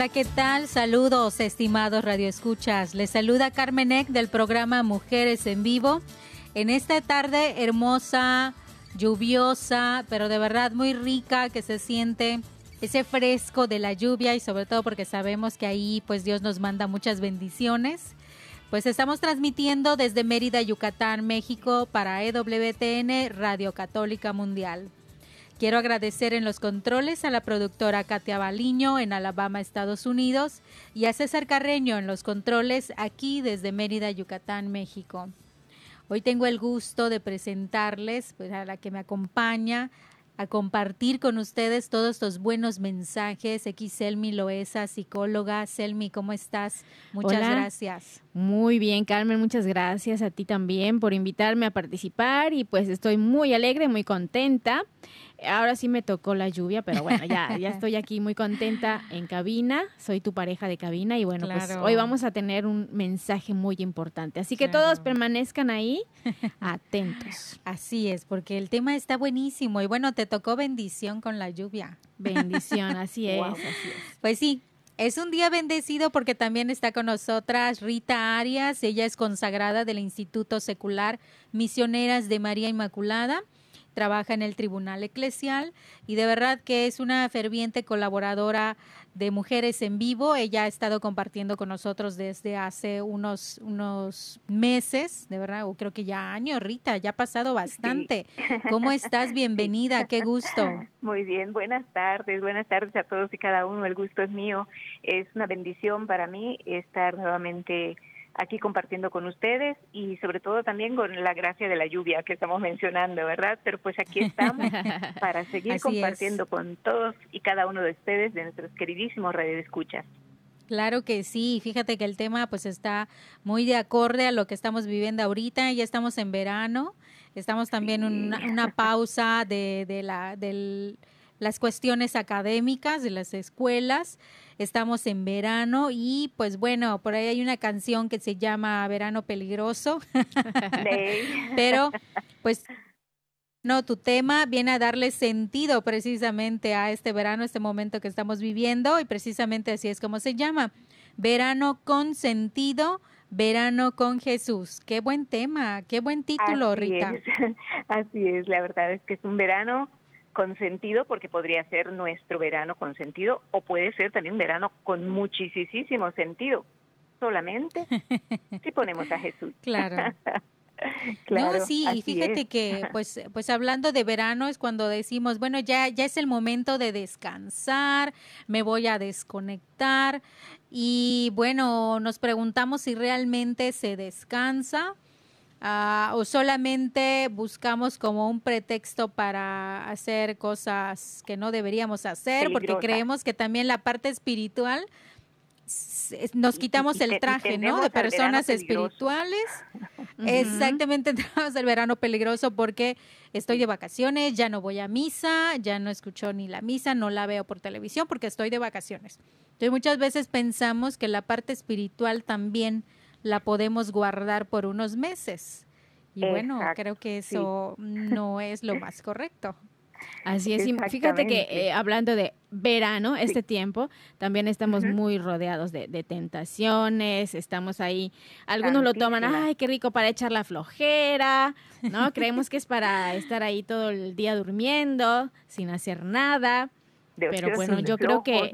Hola, ¿qué tal? Saludos, estimados radioescuchas. Les saluda Carmen Eck del programa Mujeres en Vivo. En esta tarde hermosa, lluviosa, pero de verdad muy rica, que se siente ese fresco de la lluvia y sobre todo porque sabemos que ahí pues Dios nos manda muchas bendiciones. Pues estamos transmitiendo desde Mérida, Yucatán, México para EWTN Radio Católica Mundial. Quiero agradecer en los controles a la productora Katia Baliño en Alabama, Estados Unidos, y a César Carreño en los controles aquí desde Mérida, Yucatán, México. Hoy tengo el gusto de presentarles pues, a la que me acompaña a compartir con ustedes todos estos buenos mensajes. Aquí Selmi Loesa, psicóloga. Selmi, ¿cómo estás? Muchas Hola. gracias. Muy bien, Carmen, muchas gracias a ti también por invitarme a participar y pues estoy muy alegre, muy contenta. Ahora sí me tocó la lluvia, pero bueno, ya, ya estoy aquí muy contenta en cabina, soy tu pareja de cabina y bueno, pues hoy vamos a tener un mensaje muy importante. Así que Claro. todos permanezcan ahí atentos. Así es, porque el tema está buenísimo y bueno, te tocó bendición con la lluvia. Bendición, así es, Wow. así es. Pues sí, es un día bendecido porque también está con nosotras Rita Arias. Ella es consagrada del Instituto Secular Misioneras de María Inmaculada. Trabaja en el Tribunal Eclesial y de verdad que es una ferviente colaboradora de Mujeres en Vivo. Ella ha estado compartiendo con nosotros desde hace unos, unos meses, de verdad, o creo que ya años, Rita, ya ha pasado bastante. ¿Cómo estás? Bienvenida, qué gusto. Muy bien, buenas tardes, buenas tardes a todos y cada uno, el gusto es mío. Es una bendición para mí estar nuevamente aquí compartiendo con ustedes y sobre todo también con la gracia de la lluvia que estamos mencionando, ¿verdad? Pero pues aquí estamos para seguir Así compartiendo con todos y cada uno de ustedes, de nuestros queridísimos radioescuchas. Claro que sí, fíjate que el tema pues está muy de acorde a lo que estamos viviendo ahorita, ya estamos en verano, estamos también en una, una pausa de, de la, del- las cuestiones académicas de las escuelas, estamos en verano y pues bueno, por ahí hay una canción que se llama Verano Peligroso, pero pues no, tu tema viene a darle sentido precisamente a este verano, este momento que estamos viviendo y precisamente así es como se llama. Verano con sentido, verano con Jesús. Qué buen tema, qué buen título, Así Rita. es, así es, la verdad es que es un verano con sentido porque podría ser nuestro verano con sentido o puede ser también un verano con muchísimo sentido, solamente si ponemos a Jesús. Claro. Claro, no, sí, y fíjate es. que, pues, pues hablando de verano es cuando decimos, bueno, ya, ya es el momento de descansar, me voy a desconectar y bueno, nos preguntamos si realmente se descansa ah, o solamente buscamos como un pretexto para hacer cosas que no deberíamos hacer, porque creemos que también la parte espiritual nos quitamos y- y el traje, ¿no? De personas espirituales. Exactamente, entramos al verano peligroso porque estoy de vacaciones, ya no voy a misa, ya no escucho ni la misa, no la veo por televisión porque estoy de vacaciones. Entonces muchas veces pensamos que la parte espiritual también la podemos guardar por unos meses. Y bueno, Exacto, creo que eso no es lo más correcto. Así es, fíjate que eh, hablando de verano, este tiempo, también estamos muy rodeados de, tentaciones, estamos ahí, algunos lo toman, ay, qué rico para echar la flojera, ¿no? Creemos que es para estar ahí todo el día durmiendo, sin hacer nada, pero bueno, yo creo que...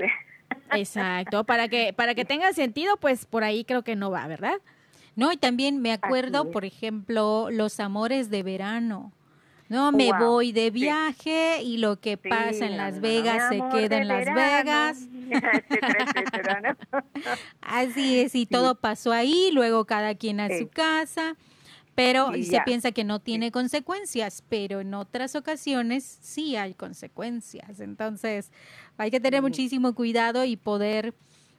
Exacto, para que, para que tenga sentido, pues por ahí creo que no va, ¿verdad? No, y también me acuerdo, por ejemplo, los amores de verano. No, me voy de viaje y lo que pasa en Las Vegas se queda en Las Vegas. Así es, y todo pasó ahí, luego cada quien a su casa, pero se piensa que no tiene consecuencias, pero en otras ocasiones sí hay consecuencias. Entonces, hay que tener muchísimo cuidado y poder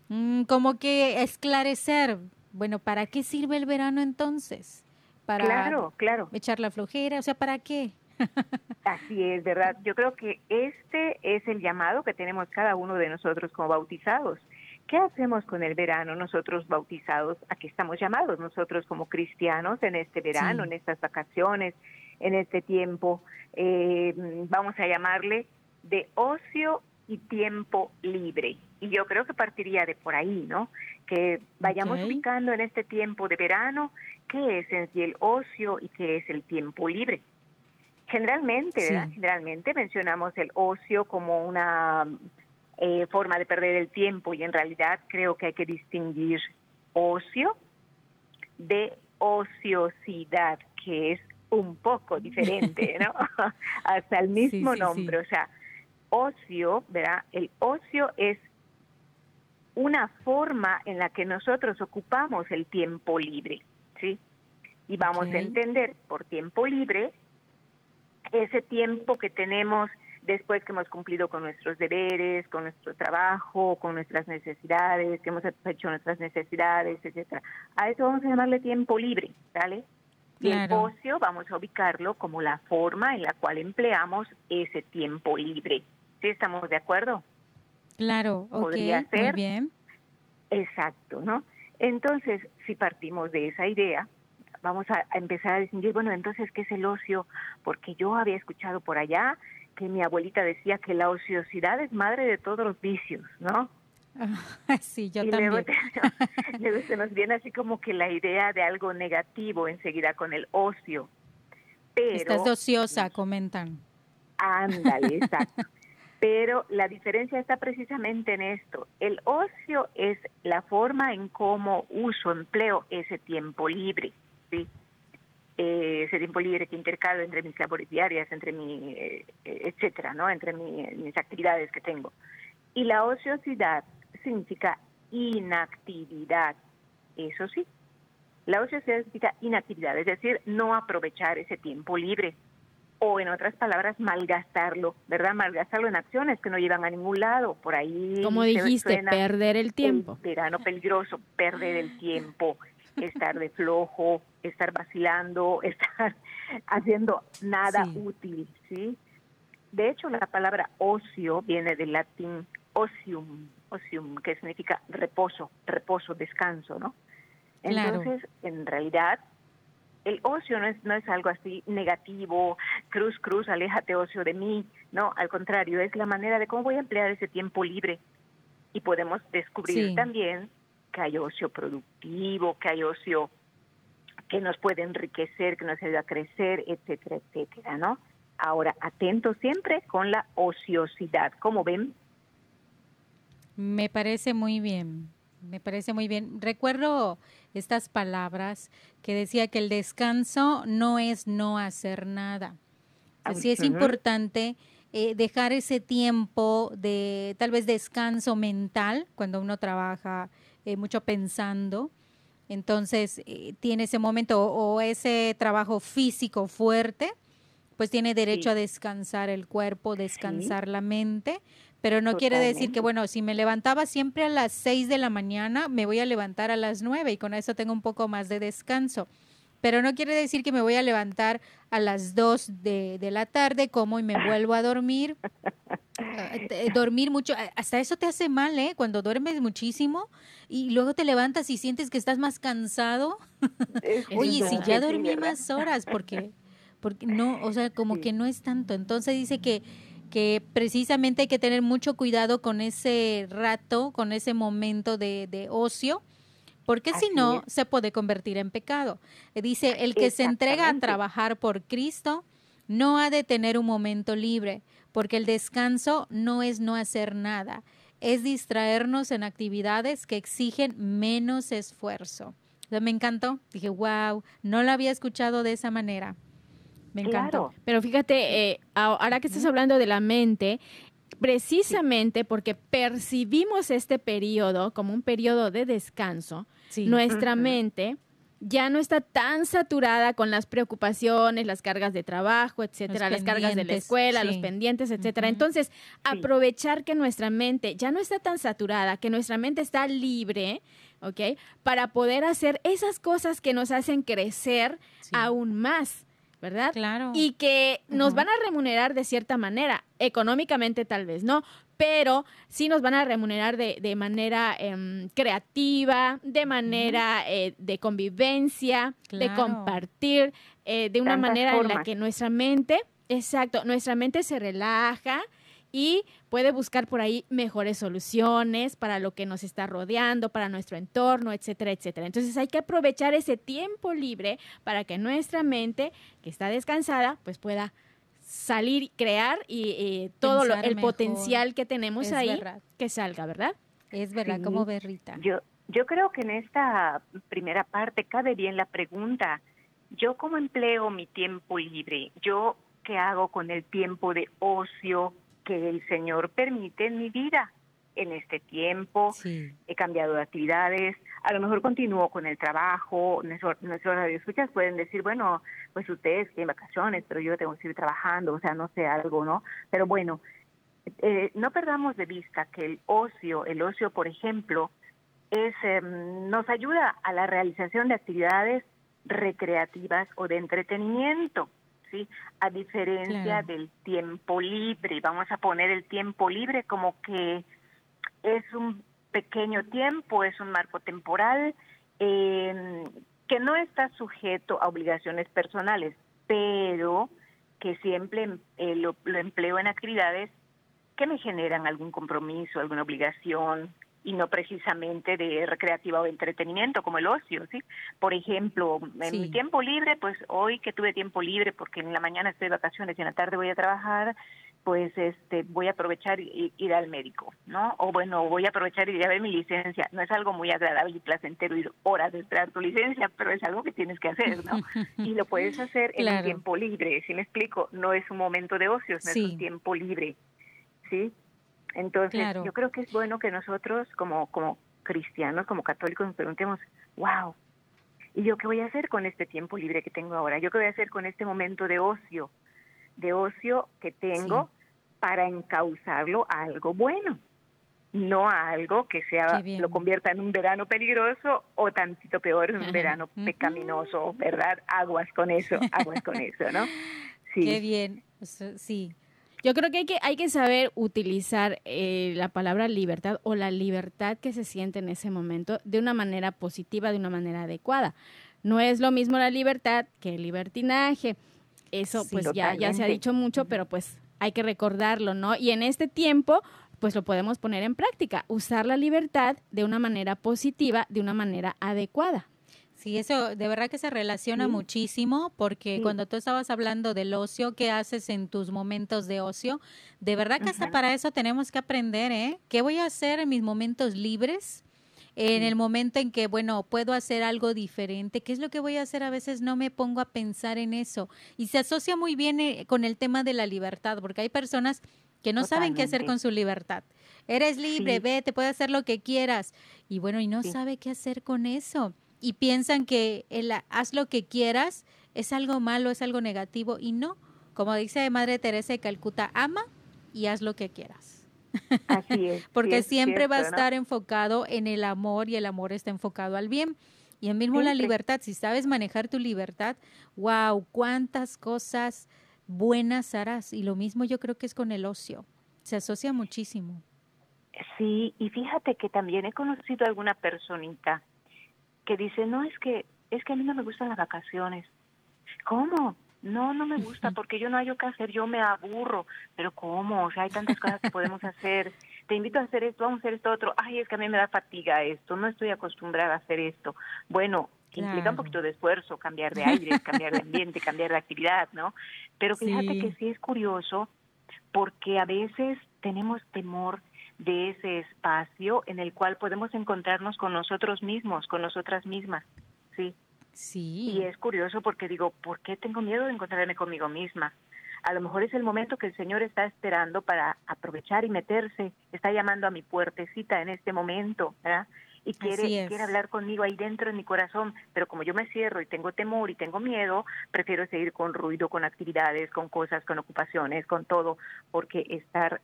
mm, como que esclarecer, bueno, ¿para qué sirve el verano entonces? para claro, claro. echar la flojera, o sea, ¿para qué? Así es, ¿verdad? Yo creo que este es el llamado que tenemos cada uno de nosotros como bautizados. ¿Qué hacemos con el verano nosotros bautizados? ¿A qué estamos llamados nosotros como cristianos en este verano, en estas vacaciones, en este tiempo? Eh, vamos a llamarle de ocio y tiempo libre. Y yo creo que partiría de por ahí, ¿no? Que vayamos ubicando en este tiempo de verano qué es en sí el ocio y qué es el tiempo libre. Generalmente, Generalmente mencionamos el ocio como una eh, forma de perder el tiempo y en realidad creo que hay que distinguir ocio de ociosidad, que es un poco diferente, ¿no? Hasta el mismo nombre, o sea, ocio, ¿verdad? El ocio es una forma en la que nosotros ocupamos el tiempo libre, ¿sí? Y vamos a entender por tiempo libre ese tiempo que tenemos después que hemos cumplido con nuestros deberes, con nuestro trabajo, con nuestras necesidades, que hemos hecho nuestras necesidades, etcétera. A eso vamos a llamarle tiempo libre, ¿vale? Y el ocio vamos a ubicarlo como la forma en la cual empleamos ese tiempo libre. ¿Sí estamos de acuerdo? Claro, Podría ser. Muy bien. Exacto, ¿no? Entonces, si partimos de esa idea, vamos a, empezar a distinguir, bueno, entonces, ¿qué es el ocio? Porque yo había escuchado por allá que mi abuelita decía que la ociosidad es madre de todos los vicios, ¿no? sí, yo también. Luego, luego se nos viene así como que la idea de algo negativo enseguida con el ocio. Pero, Estás ociosa, comentan. Ándale, exacto. Pero la diferencia está precisamente en esto. El ocio es la forma en cómo uso, empleo ese tiempo libre, ¿sí? Eh, ese tiempo libre que intercalo entre mis labores diarias, entre mi, eh, etcétera, ¿no? Entre mis actividades que tengo. Y la ociosidad significa inactividad, eso sí. La ociosidad significa inactividad, es decir, no aprovechar ese tiempo libre o en otras palabras, malgastarlo, ¿verdad? Malgastarlo en acciones que no llevan a ningún lado, por ahí. Como dijiste, perder el tiempo. verano peligroso, perder el tiempo, estar de flojo, estar vacilando, estar haciendo nada útil, ¿sí? De hecho, la palabra ocio viene del latín ocium, ocium, que significa reposo, reposo, descanso, ¿no? Entonces, en realidad, el ocio no es, no es algo así negativo, cruz, cruz, aléjate ocio de mí, no, al contrario, es la manera de cómo voy a emplear ese tiempo libre. Y podemos descubrir también que hay ocio productivo, que hay ocio que nos puede enriquecer, que nos ayuda a crecer, etcétera, etcétera, ¿no? Ahora, atento siempre con la ociosidad. ¿Cómo ven? Me parece muy bien. Me parece muy bien. Recuerdo estas palabras que decía que el descanso no es no hacer nada. Así es importante eh, dejar ese tiempo de tal vez descanso mental cuando uno trabaja eh, mucho pensando. Entonces eh, tiene ese momento o, ese trabajo físico fuerte, pues tiene derecho a descansar el cuerpo, descansar la mente pero no quiere decir que, bueno, si me levantaba siempre a las 6 de la mañana, me voy a levantar a las 9 y con eso tengo un poco más de descanso. Pero no quiere decir que me voy a levantar a las 2 de, de la tarde, como y me vuelvo a dormir. Eh, dormir mucho, hasta eso te hace mal, ¿eh? Cuando duermes muchísimo y luego te levantas y sientes que estás más cansado. Oye, si ya dormí más horas, porque porque no, o sea, como que no es tanto. Entonces dice que que precisamente hay que tener mucho cuidado con ese rato, con ese momento de, de ocio, porque si no, se puede convertir en pecado. Dice, el que se entrega a trabajar por Cristo no ha de tener un momento libre, porque el descanso no es no hacer nada, es distraernos en actividades que exigen menos esfuerzo. me encantó, dije, wow, no lo había escuchado de esa manera. Me encantó. Pero fíjate, eh, ahora que estás hablando de la mente, precisamente porque percibimos este periodo como un periodo de descanso, nuestra mente ya no está tan saturada con las preocupaciones, las cargas de trabajo, etcétera, las cargas de la escuela, los pendientes, etcétera. Entonces, aprovechar que nuestra mente ya no está tan saturada, que nuestra mente está libre, ¿ok? Para poder hacer esas cosas que nos hacen crecer aún más. ¿Verdad? Claro. Y que nos van a remunerar de cierta manera, económicamente tal vez no, pero sí nos van a remunerar de, de manera em, creativa, de manera eh, de convivencia, de compartir, eh, de una manera en la que nuestra mente, exacto, nuestra mente se relaja, y puede buscar por ahí mejores soluciones para lo que nos está rodeando, para nuestro entorno, etcétera, etcétera. Entonces hay que aprovechar ese tiempo libre para que nuestra mente, que está descansada, pues pueda salir, crear y todo el potencial que tenemos ahí que salga, ¿verdad? Es verdad, como berrita. Yo, yo creo que en esta primera parte cabe bien la pregunta, ¿yo cómo empleo mi tiempo libre? ¿Yo qué hago con el tiempo de ocio que el Señor permite en mi vida. En este tiempo he cambiado de actividades, a lo mejor continúo con el trabajo, nuestros radioescuchas pueden decir, bueno, pues ustedes tienen vacaciones, pero yo tengo que seguir trabajando, o sea, no sé algo, ¿no? Pero bueno, eh, no perdamos de vista que el ocio, el ocio, por ejemplo, es em, nos ayuda a la realización de actividades recreativas o de entretenimiento. ¿Sí? A diferencia del tiempo libre, vamos a poner el tiempo libre como que es un pequeño tiempo, es un marco temporal em, que no está sujeto a obligaciones personales, pero que siempre eh, lo, lo empleo en actividades que me generan algún compromiso, alguna obligación, y no precisamente de recreativa o entretenimiento como el ocio, ¿sí? Por ejemplo, en mi tiempo libre, pues hoy que tuve tiempo libre porque en la mañana estoy de vacaciones y en la tarde voy a trabajar, pues este voy a aprovechar y ir al médico, ¿no? O bueno, voy a aprovechar y ir a ver mi licencia. No es algo muy agradable y placentero ir horas de esperar tu licencia, pero es algo que tienes que hacer, ¿no? y lo puedes hacer en el tiempo libre, si me explico, no es un momento de ocio, no es un tiempo libre, ¿sí? Entonces, yo creo que es bueno que nosotros como, como cristianos, como católicos, nos preguntemos, wow, ¿y yo qué voy a hacer con este tiempo libre que tengo ahora? ¿Yo qué voy a hacer con este momento de ocio? De ocio que tengo para encauzarlo a algo bueno, no a algo que sea lo convierta en un verano peligroso o tantito peor en un verano pecaminoso, ¿verdad? Aguas con eso, aguas con eso, ¿no? Sí. Qué bien, sí. Yo creo que hay que, hay que saber utilizar eh, la palabra libertad o la libertad que se siente en ese momento de una manera positiva, de una manera adecuada. No es lo mismo la libertad que el libertinaje. Eso pues ya, ya se ha dicho mucho, pero pues hay que recordarlo, ¿no? Y en este tiempo pues lo podemos poner en práctica, usar la libertad de una manera positiva, de una manera adecuada. Sí, eso de verdad que se relaciona muchísimo porque cuando tú estabas hablando del ocio, ¿qué haces en tus momentos de ocio? De verdad que hasta para eso tenemos que aprender, ¿eh? ¿Qué voy a hacer en mis momentos libres? En el momento en que, bueno, puedo hacer algo diferente, ¿qué es lo que voy a hacer? A veces no me pongo a pensar en eso. Y se asocia muy bien eh, con el tema de la libertad, porque hay personas que no saben qué hacer con su libertad. Eres libre, ve, te puedes hacer lo que quieras. Y bueno, y no sabe qué hacer con eso y piensan que el haz lo que quieras es algo malo, es algo negativo y no. Como dice Madre Teresa de Calcuta, ama y haz lo que quieras. Así es. Porque siempre va a estar enfocado en el amor y el amor está enfocado al bien. Y en mismo la libertad, si sabes manejar tu libertad, wow, cuántas cosas buenas harás. Y lo mismo yo creo que es con el ocio. Se asocia muchísimo. Sí, y fíjate que también he conocido a alguna personita que dice, no, es que, es que a mí no me gustan las vacaciones. ¿Cómo? No, no me gusta porque yo no hay que hacer, yo me aburro. Pero ¿cómo? O sea, hay tantas cosas que podemos hacer. Te invito a hacer esto, vamos a hacer esto otro. Ay, es que a mí me da fatiga esto, no estoy acostumbrada a hacer esto. Bueno, implica un poquito de esfuerzo, cambiar de aire, cambiar de ambiente, cambiar de actividad, ¿no? Pero fíjate que sí es curioso porque a veces tenemos temor de ese espacio en el cual podemos encontrarnos con nosotros mismos, con nosotras mismas, ¿sí? Sí. Y es curioso porque digo, ¿por qué tengo miedo de encontrarme conmigo misma? A lo mejor es el momento que el Señor está esperando para aprovechar y meterse, está llamando a mi puertecita en este momento, ¿verdad? Y quiere, quiere hablar conmigo ahí dentro de mi corazón, pero como yo me cierro y tengo temor y tengo miedo, prefiero seguir con ruido, con actividades, con cosas, con ocupaciones, con todo, porque estar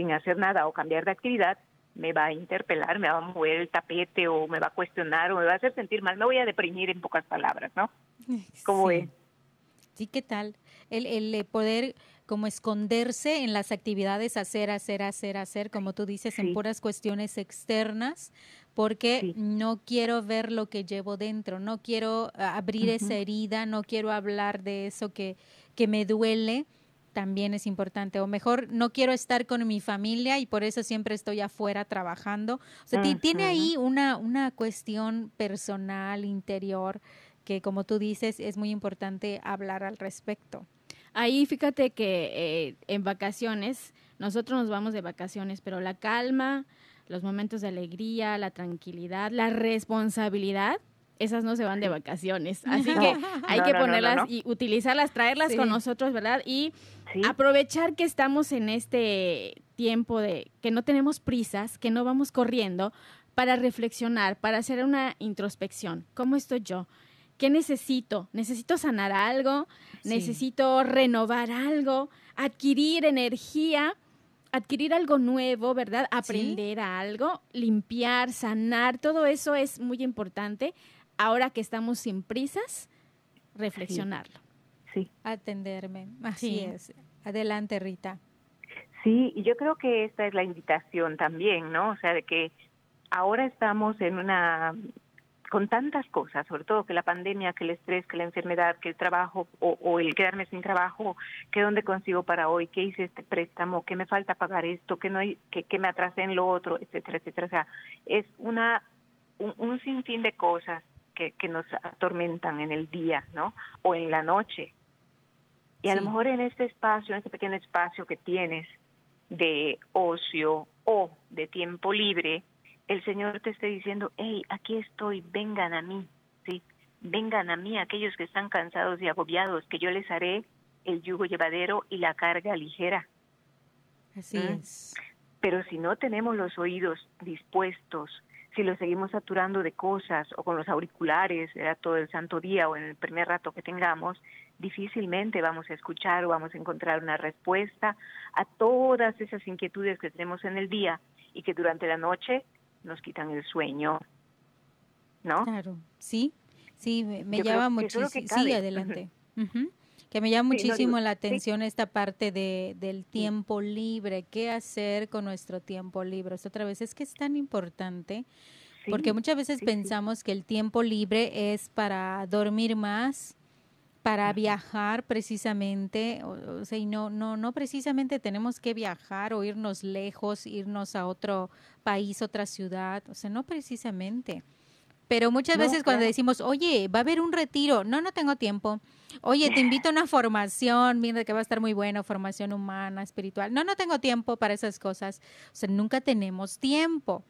sin hacer nada o cambiar de actividad me va a interpelar, me va a mover el tapete o me va a cuestionar o me va a hacer sentir mal, me voy a deprimir en pocas palabras, ¿no? ¿Cómo sí. Sí, ¿qué tal? El, el eh, poder como esconderse en las actividades, hacer, hacer, hacer, hacer, como tú dices, en puras cuestiones externas, porque no quiero ver lo que llevo dentro, no quiero ah, abrir esa herida, no quiero hablar de eso que, que me duele también es importante. O mejor, no quiero estar con mi familia y por eso siempre estoy afuera trabajando. O sea, tiene ahí una, una cuestión personal, interior, que como tú dices, es muy importante hablar al respecto. Ahí fíjate que eh, en vacaciones, nosotros nos vamos de vacaciones, pero la calma, los momentos de alegría, la tranquilidad, la responsabilidad, esas no se van de vacaciones. Así que hay que ponerlas y utilizarlas, traerlas con nosotros, ¿verdad? Y aprovechar que estamos en este tiempo de que no tenemos prisas, que no vamos corriendo, para reflexionar, para hacer una introspección. ¿Cómo estoy yo? ¿Qué necesito? ¿Necesito sanar algo? ¿Necesito renovar algo? ¿Adquirir energía? adquirir algo nuevo, ¿verdad? Aprender algo, limpiar, sanar, todo eso es muy importante ahora que estamos sin prisas, reflexionarlo. Sí. Atenderme. Así es. Adelante, Rita. Sí, y yo creo que esta es la invitación también, ¿no? O sea, de que ahora estamos en una con tantas cosas, sobre todo que la pandemia, que el estrés, que la enfermedad, que el trabajo o, el quedarme sin trabajo, que dónde consigo para hoy, qué hice este préstamo, qué me falta pagar esto, que no hay, que, que me atrasé en lo otro, etcétera, etcétera. O sea, es una un sinfín de cosas que, nos atormentan en el día, ¿no? O en la noche. Y a lo mejor en este espacio, en este pequeño espacio que tienes de ocio o de tiempo libre, el Señor te esté diciendo, hey, aquí estoy, vengan a mí, ¿sí? Vengan a mí aquellos que están cansados y agobiados, que yo les haré el yugo llevadero y la carga ligera. Así ¿Mm? es. Pero si no tenemos los oídos dispuestos si lo seguimos saturando de cosas o con los auriculares era todo el santo día o en el primer rato que tengamos, difícilmente vamos a escuchar o vamos a encontrar una respuesta a todas esas inquietudes que tenemos en el día y que durante la noche nos quitan el sueño. ¿No? Claro, sí, sí, me, llama muchísimo. Sí, adelante que me llama muchísimo la atención esta parte de, del tiempo libre, qué hacer con nuestro tiempo libre. otra vez es que es tan importante, porque muchas veces pensamos que el tiempo libre es para dormir más, para viajar precisamente, o, sea, y no, no, no precisamente tenemos que viajar o irnos lejos, irnos a otro país, otra ciudad, o sea, no precisamente. Pero muchas veces cuando decimos, oye, va a haber un retiro, no, no tengo tiempo. Oye, te invito a una formación, mira que va a estar muy bueno, formación humana, espiritual. No, no tengo tiempo para esas cosas. O sea, nunca tenemos tiempo.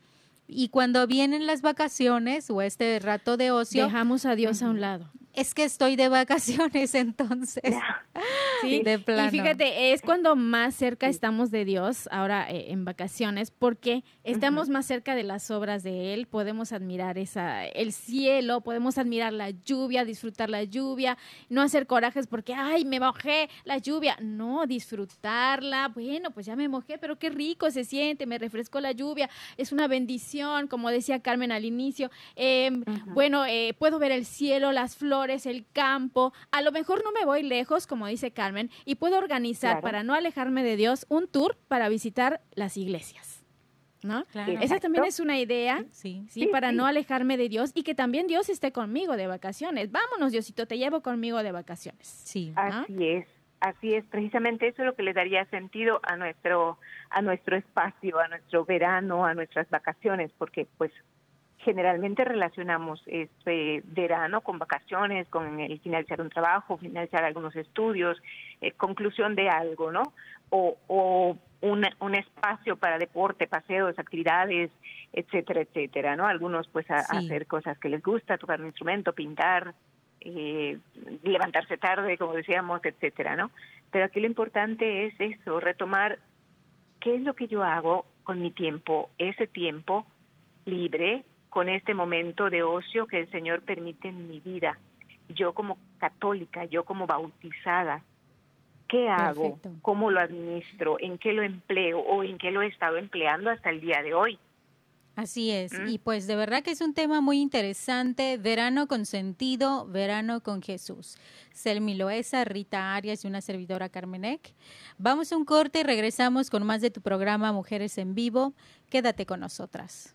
Y cuando vienen las vacaciones o este rato de ocio, dejamos a Dios a un lado es que estoy de vacaciones entonces. Sí, de plano. Y fíjate, es cuando más cerca estamos de Dios ahora eh, en vacaciones porque estamos más cerca de las obras de Él, podemos admirar esa, el cielo, podemos admirar la lluvia, disfrutar la lluvia, no hacer corajes porque, ay, me mojé la lluvia. No, disfrutarla. Bueno, pues ya me mojé, pero qué rico se siente, me refrescó la lluvia, es una bendición, como decía Carmen al inicio. Em, bueno, eh, puedo ver el cielo, las flores el campo. A lo mejor no me voy lejos, como dice Carmen, y puedo organizar para no alejarme de Dios un tour para visitar las iglesias. ¿no? Esa también es una idea, sí, sí, para no alejarme de Dios y que también Dios esté conmigo de vacaciones. Vámonos, Diosito, te llevo conmigo de vacaciones. Sí. Así es. Así es, precisamente eso es lo que le daría sentido a nuestro a nuestro espacio, a nuestro verano, a nuestras vacaciones, porque pues generalmente relacionamos este verano con vacaciones, con el finalizar un trabajo, finalizar algunos estudios, eh, conclusión de algo, ¿no? O, o un espacio para deporte, paseos, actividades, etcétera, etcétera, ¿no? Algunos pues a, hacer cosas que les gusta, tocar un instrumento, pintar, eh, levantarse tarde, como decíamos, etcétera, ¿no? Pero aquí lo importante es eso, retomar qué es lo que yo hago con mi tiempo, ese tiempo libre, con este momento de ocio que el Señor permite en mi vida. Yo como católica, yo como bautizada, ¿qué hago? ¿Cómo lo administro? ¿En qué lo empleo o en qué lo he estado empleando hasta el día de hoy? Así es, ¿Mm? y pues de verdad que es un tema muy interesante, verano con sentido, verano con Jesús. Selmi Loesa, Rita Arias y una servidora Carmenek. Vamos a un corte y regresamos con más de tu programa Mujeres en Vivo. Quédate con nosotras.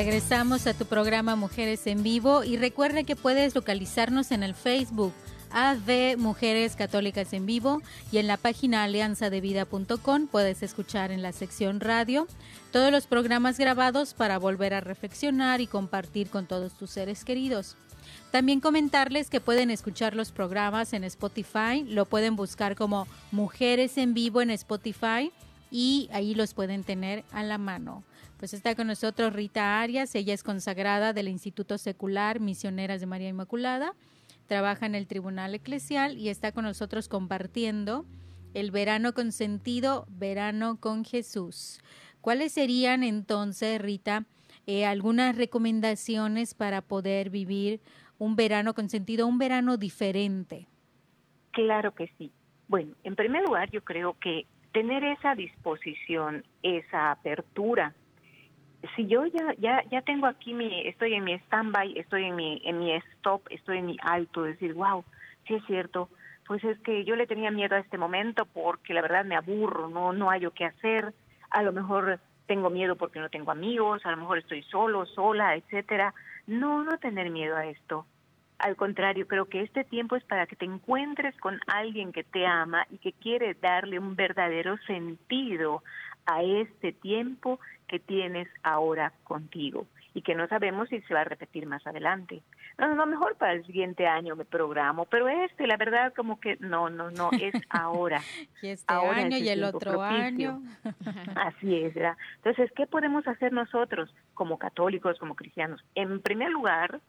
Regresamos a tu programa Mujeres en Vivo y recuerda que puedes localizarnos en el Facebook AD Mujeres Católicas en Vivo y en la página alianzadevida.com puedes escuchar en la sección radio todos los programas grabados para volver a reflexionar y compartir con todos tus seres queridos. También comentarles que pueden escuchar los programas en Spotify, lo pueden buscar como Mujeres en Vivo en Spotify y ahí los pueden tener a la mano. Pues está con nosotros Rita Arias, ella es consagrada del Instituto Secular Misioneras de María Inmaculada trabaja en el Tribunal Eclesial y está con nosotros compartiendo el verano con sentido, verano con Jesús. ¿Cuáles serían entonces, Rita, eh, algunas recomendaciones para poder vivir un verano con sentido, un verano diferente? Claro que sí. Bueno, en primer lugar, yo creo que tener esa disposición, esa apertura si yo ya ya ya tengo aquí mi estoy en mi standby, estoy en mi en mi stop, estoy en mi alto, decir, wow, sí es cierto, pues es que yo le tenía miedo a este momento porque la verdad me aburro, no no hay qué hacer, a lo mejor tengo miedo porque no tengo amigos, a lo mejor estoy solo, sola, etcétera. No, no tener miedo a esto. Al contrario, creo que este tiempo es para que te encuentres con alguien que te ama y que quiere darle un verdadero sentido a este tiempo que tienes ahora contigo y que no sabemos si se va a repetir más adelante. No, no, mejor para el siguiente año me programo, pero este, la verdad, como que no, no, no, es ahora. y este año y el otro año. Así es, ¿verdad? Entonces, ¿qué podemos hacer nosotros como católicos, como cristianos? En primer lugar,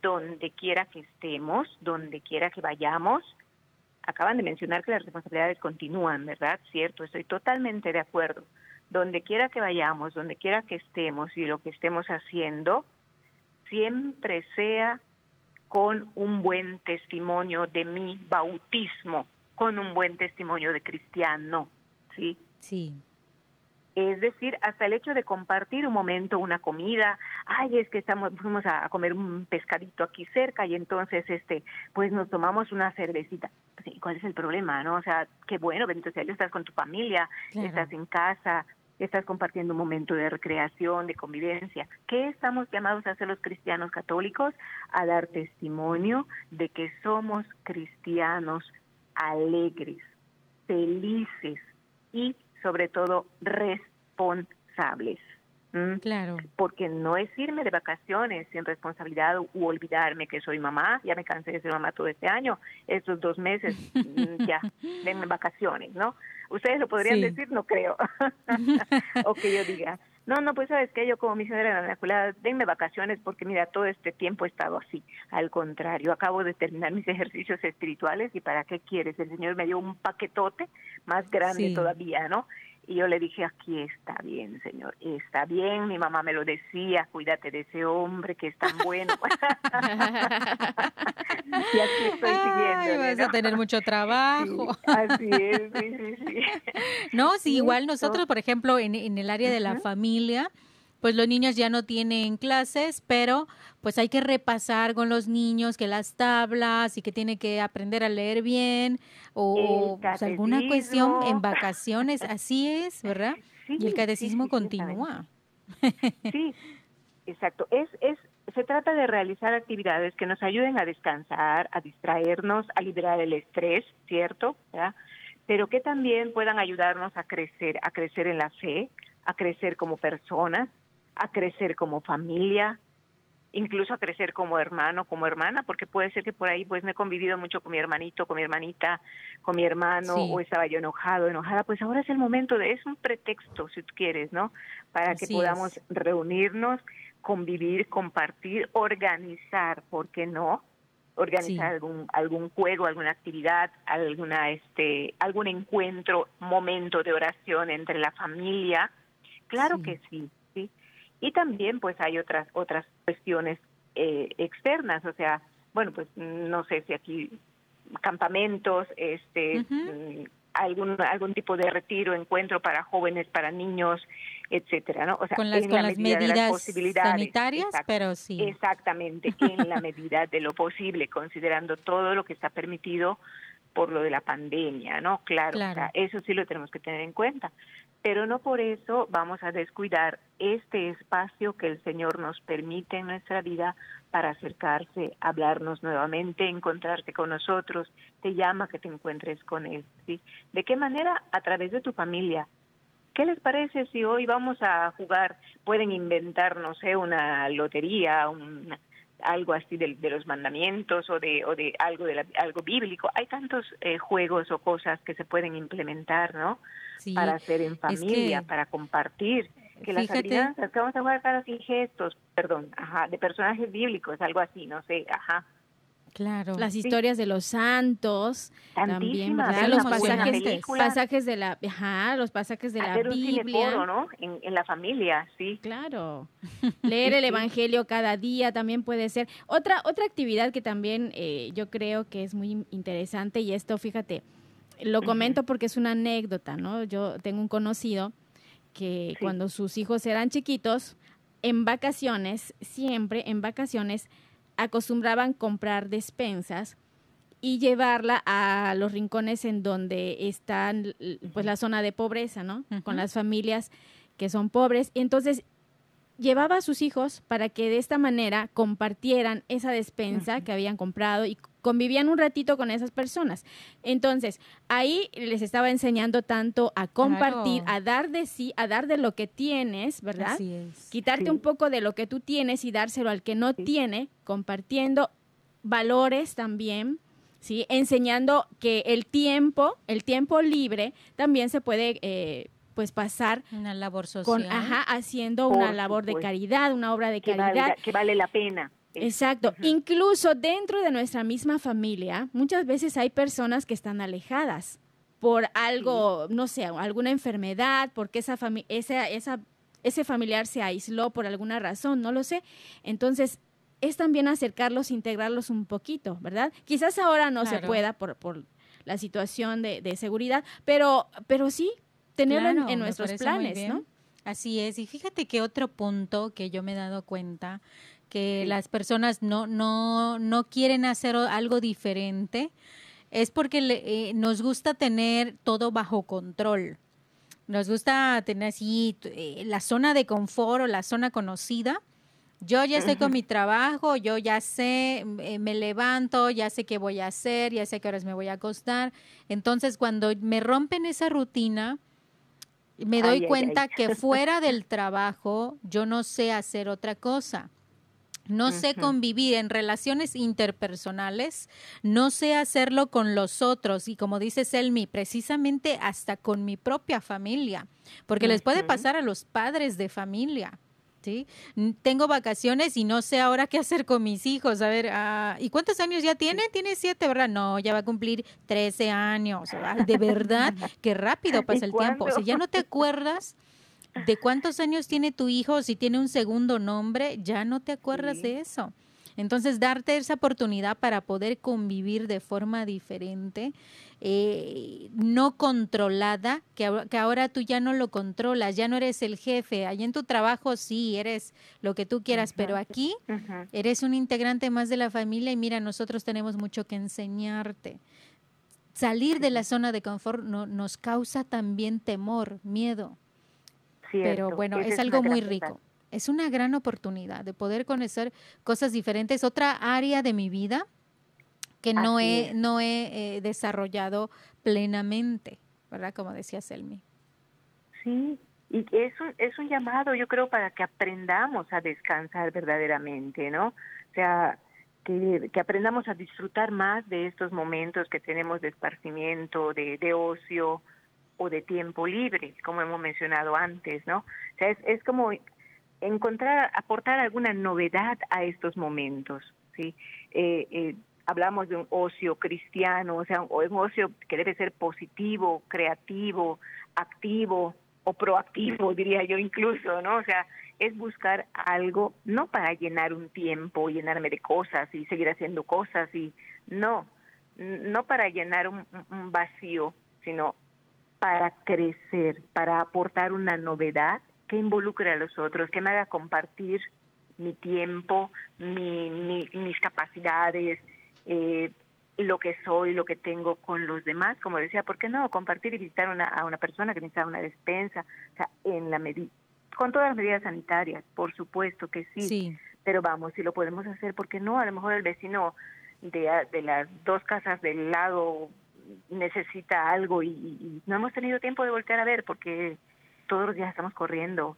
donde quiera que estemos, donde quiera que vayamos, acaban de mencionar que las responsabilidades continúan, ¿verdad? Cierto, estoy totalmente de acuerdo donde quiera que vayamos, donde quiera que estemos y lo que estemos haciendo, siempre sea con un buen testimonio de mi bautismo, con un buen testimonio de cristiano, ¿sí? Sí. Es decir, hasta el hecho de compartir un momento, una comida, ay, es que estamos, fuimos a, comer un pescadito aquí cerca y entonces, este, pues nos tomamos una cervecita. ¿Cuál es el problema, no? O sea, qué bueno, bendito sea estás con tu familia, estás en casa, estás compartiendo un momento de recreación, de convivencia. ¿Qué estamos llamados a hacer los cristianos católicos? A dar testimonio de que somos cristianos alegres, felices y sobre todo responsables. Claro. Porque no es irme de vacaciones sin responsabilidad u olvidarme que soy mamá. Ya me cansé de ser mamá todo este año. Estos dos meses, mm, ya, denme vacaciones, ¿no? Ustedes lo podrían decir, no creo. o que yo diga, no, no, pues sabes que yo como misionera la Inmaculada, denme vacaciones porque mira, todo este tiempo he estado así. Al contrario, acabo de terminar mis ejercicios espirituales y ¿para qué quieres? El Señor me dio un paquetote más grande todavía, ¿no? Y yo le dije, aquí está bien, señor, está bien. Mi mamá me lo decía, cuídate de ese hombre que es tan bueno. y aquí estoy siguiendo. Vas a tener mucho trabajo. así es, sí, sí, sí. No, sí, igual nosotros, por ejemplo, en, en el área de la familia, pues los niños ya no tienen clases, pero pues hay que repasar con los niños que las tablas y que tiene que aprender a leer bien o pues, alguna cuestión en vacaciones, así es, ¿verdad? y el catecismo continúa. Sí, exacto. Es, es, se trata de realizar actividades que nos ayuden a descansar, a distraernos, a liberar el estrés, ¿cierto? Pero que también puedan ayudarnos a crecer, a crecer en la fe, a crecer como personas, a crecer como familia, incluso a crecer como hermano, como hermana, porque puede ser que por ahí pues me he convivido mucho con mi hermanito, con mi hermanita, con mi hermano, o estaba yo enojado, enojada, pues ahora es el momento de, es un pretexto, si tú quieres, ¿no? Para que podamos reunirnos, convivir, compartir, organizar, ¿por qué no? organizar algún algún juego, alguna actividad, alguna este algún encuentro, momento de oración entre la familia. Claro que sí, y también pues hay otras otras cuestiones eh, externas, o sea, bueno, pues no sé si aquí campamentos, este mm, algún algún tipo de retiro, encuentro para jóvenes, para niños, etcétera, ¿no? O sea, con las, medidas sanitarias, pero sí. Exactamente, en la medida de lo posible, considerando todo lo que está permitido por lo de la pandemia, ¿no? Claro, eso sí lo tenemos que tener en cuenta pero no por eso vamos a descuidar este espacio que el Señor nos permite en nuestra vida para acercarse, hablarnos nuevamente, encontrarte con nosotros, te llama que te encuentres con Él. ¿sí? ¿De qué manera? A través de tu familia. ¿Qué les parece si hoy vamos a jugar? Pueden inventar, no sé, una lotería, un, algo así de, los mandamientos o de, o de algo, de algo bíblico. Hay tantos eh, juegos o cosas que se pueden implementar, ¿no? Para hacer en familia, para compartir. Que las adivinanzas que vamos a jugar cada sin gestos, perdón, ajá, de personajes bíblicos, algo así, no sé, ajá. Claro. Las historias de los santos, también, Los pasajes, pasajes de la, ajá, los pasajes de la Biblia. Un ¿no? En, en, la familia, sí. Claro. Leer el Evangelio cada día también puede ser. Otra, otra actividad que también eh, yo creo que es muy interesante y esto, fíjate, lo comento porque es una anécdota, ¿no? Yo tengo un conocido que cuando sus hijos eran chiquitos, en vacaciones, siempre en vacaciones, acostumbraban comprar despensas y llevarla a los rincones en donde están pues la zona de pobreza, ¿no? Con las familias que son pobres. Entonces llevaba a sus hijos para que de esta manera compartieran esa despensa que habían comprado y convivían un ratito con esas personas. Entonces, ahí les estaba enseñando tanto a compartir, a dar de sí, a dar de lo que tienes, ¿verdad? Así es. Quitarte un poco de lo que tú tienes y dárselo al que no tiene, compartiendo valores también. ¿Sí? enseñando que el tiempo, el tiempo libre, también se puede eh, pues pasar una labor social con, ajá, haciendo una labor de caridad, una obra de caridad que vale la pena. Exacto. Incluso dentro de nuestra misma familia, muchas veces hay personas que están alejadas por algo, no sé, alguna enfermedad, porque esa, esa, esa ese familiar se aisló por alguna razón, no lo sé. Entonces, es también acercarlos, integrarlos un poquito, ¿verdad? Quizás ahora no se pueda por, por la situación de, de, seguridad, pero, pero sí tenerlo en, nuestros planes, ¿no? Así es. Y fíjate que otro punto que yo me he dado cuenta que las personas no, no, no quieren hacer algo diferente, es porque eh, nos gusta tener todo bajo control. nos gusta tener así eh, la zona de confort o la zona conocida. Yo ya estoy con mi trabajo, yo ya sé, eh, me levanto, ya sé qué voy a hacer, ya sé qué horas me voy a acostar. Entonces, cuando me rompen esa rutina, me doy cuenta que fuera del trabajo yo no sé hacer otra cosa. No sé convivir en relaciones interpersonales, no sé hacerlo con los otros y como dice Selmi, precisamente hasta con mi propia familia, porque les puede pasar a los padres de familia. ¿Sí? Tengo vacaciones y no sé ahora qué hacer con mis hijos. A ver, ah, ¿y cuántos años ya tiene? Tiene siete, ¿verdad? No, ya va a cumplir trece años. De verdad, qué rápido pasa el tiempo. Si ya no te acuerdas, de cuántos años tiene tu hijo, si tiene un segundo nombre, ya no te acuerdas de eso. Entonces, darte esa oportunidad para poder convivir de forma diferente, eh, no controlada, que, que, ahora tú ya no lo controlas, ya no eres el jefe. Allí en tu trabajo sí, eres lo que tú quieras, pero aquí eres un integrante más de la familia y mira, nosotros tenemos mucho que enseñarte. Salir de la zona de confort no, nos causa también temor, miedo. Pero bueno, es, algo muy rico. Es una gran oportunidad de poder conocer cosas diferentes. Otra área de mi vida que no he, no he eh, desarrollado plenamente, ¿verdad? Como decía Selmi. Sí, y es un, es un llamado, yo creo, para que aprendamos a descansar verdaderamente, ¿no? O sea, que, que, aprendamos a disfrutar más de estos momentos que tenemos de esparcimiento, de, de ocio, o de tiempo libre, como hemos mencionado antes, ¿no? O sea, es, es como encontrar, aportar alguna novedad a estos momentos, ¿sí? Eh, eh, hablamos de un ocio cristiano, o sea, un ocio que debe ser positivo, creativo, activo o proactivo, diría yo incluso, ¿no? O sea, es buscar algo no para llenar un tiempo, llenarme de cosas y seguir haciendo cosas y no, no para llenar un, un vacío, sino para crecer, para aportar una novedad que involucre a los otros, que me haga compartir mi tiempo, mi, mis capacidades, eh, lo que soy, lo que tengo con los demás, como decía, ¿por qué no? Compartir y visitar una, a una persona que necesita una despensa, o sea, en la medida, con todas las medidas sanitarias, por supuesto que sí, sí, pero vamos, si lo podemos hacer, ¿por qué no? A lo mejor el vecino de, de las dos casas del lado necesita algo y, no hemos tenido tiempo de voltear a ver porque todos los días estamos corriendo.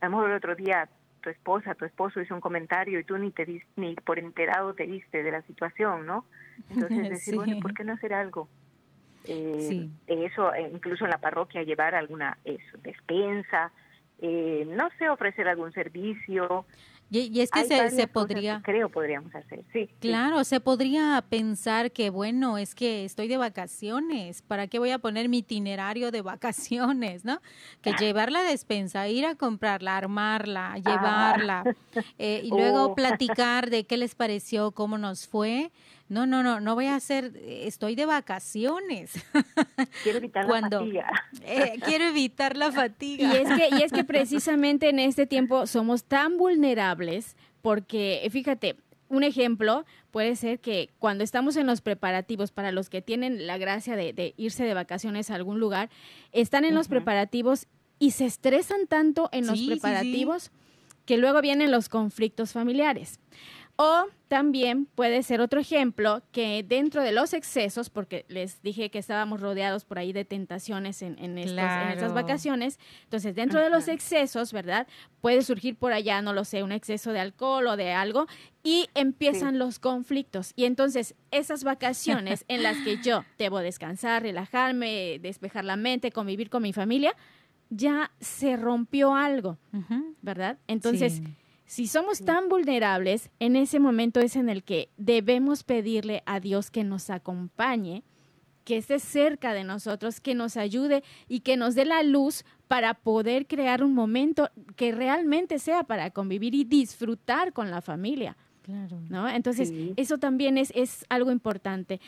A lo mejor el otro día tu esposa, tu esposo hizo un comentario y tú ni te ni por enterado te diste de la situación, ¿no? Entonces decir, bueno, ¿por qué no hacer algo? Eh, Eso, eh, incluso en la parroquia, llevar alguna eso, despensa, eh, no sé, ofrecer algún servicio, y, es que se, se podría... creo podríamos hacer, sí. Claro, se podría pensar que, bueno, es que estoy de vacaciones, ¿para qué voy a poner mi itinerario de vacaciones, no? Que llevar la despensa, ir a comprarla, armarla, ah. llevarla, eh, y luego oh. platicar de qué les pareció, cómo nos fue. No, no, no, no voy a hacer, estoy de vacaciones. Quiero evitar la fatiga. Eh, quiero evitar la fatiga. Y es, que, y es que precisamente en este tiempo somos tan vulnerables porque, fíjate, un ejemplo puede ser que cuando estamos en los preparativos, para los que tienen la gracia de, irse de vacaciones a algún lugar, están en los preparativos y se estresan tanto en los preparativos que luego vienen los conflictos familiares. O también puede ser otro ejemplo que dentro de los excesos, porque les dije que estábamos rodeados por ahí de tentaciones en, en, estas vacaciones, entonces dentro de los excesos, ¿verdad? Puede surgir por allá, no lo sé, un exceso de alcohol o de algo y empiezan los conflictos. Y entonces esas vacaciones en las que yo debo descansar, relajarme, despejar la mente, convivir con mi familia, ya se rompió algo, ¿verdad? Entonces... Si somos tan vulnerables, en ese momento es en el que debemos pedirle a Dios que nos acompañe, que esté cerca de nosotros, que nos ayude y que nos dé la luz para poder crear un momento que realmente sea para convivir y disfrutar con la familia. Claro. ¿no? Entonces, eso también es, es algo importante.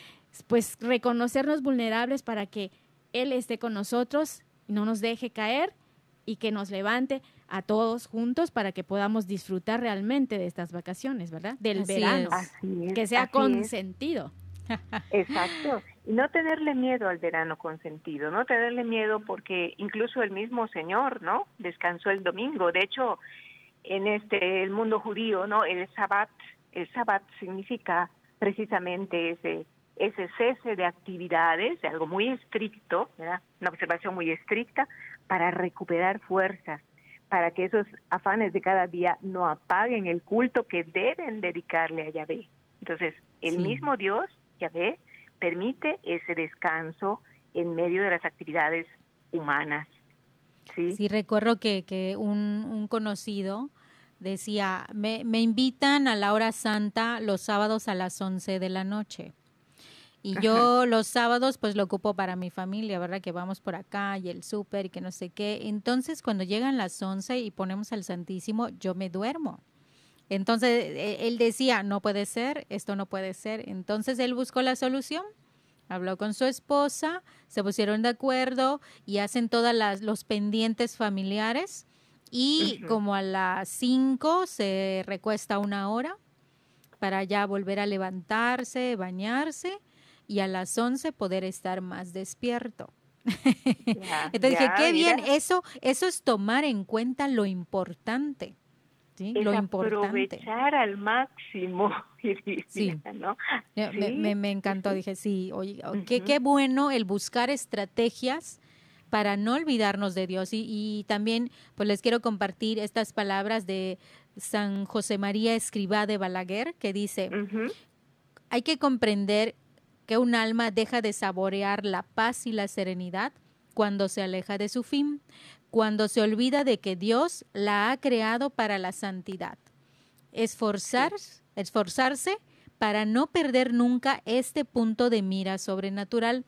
Pues reconocernos vulnerables para que Él esté con nosotros, no nos deje caer y que nos levante a todos juntos para que podamos disfrutar realmente de estas vacaciones, ¿verdad? Del verano, que sea consentido. Exacto. Y no tenerle miedo al verano consentido, no tenerle miedo porque incluso el mismo Señor, ¿no? Descansó el domingo. De hecho, en este el mundo judío, ¿no? El Sabbat, el Sabbat significa precisamente ese ese cese de actividades, algo muy estricto, ¿verdad? Una observación muy estricta para recuperar fuerzas, para que esos afanes de cada día no apaguen el culto que deben dedicarle a Yahvé. Entonces, el mismo Dios, Yahvé, permite ese descanso en medio de las actividades humanas. Sí, sí recuerdo que, que un, un conocido decía, me, me, invitan a la hora santa los sábados a las 11 de la noche. Y yo los sábados pues lo ocupo para mi familia, ¿verdad? Que vamos por acá y el súper y que no sé qué. Entonces cuando llegan las 11 y ponemos al Santísimo, yo me duermo. Entonces e, él decía, no puede ser, esto no puede ser. Entonces él buscó la solución, habló con su esposa, se pusieron de acuerdo y hacen todos los pendientes familiares y como a las 5 se recuesta una hora para ya volver a levantarse, bañarse y a las 11 poder estar más despierto. Entonces dije, qué bien, eso, eso es tomar en cuenta lo importante. ¿sí? Es lo importante. Aprovechar al máximo. sí. ¿no? Me, me, encantó, dije, sí, oye, qué, qué bueno el buscar estrategias para no olvidarnos de Dios. Y, y, también, pues les quiero compartir estas palabras de San José María Escribá de Balaguer, que dice, hay que comprender que un alma deja de saborear la paz y la serenidad cuando se aleja de su fin, cuando se olvida de que Dios la ha creado para la santidad. Esforzar, esforzarse para no perder nunca este punto de mira sobrenatural,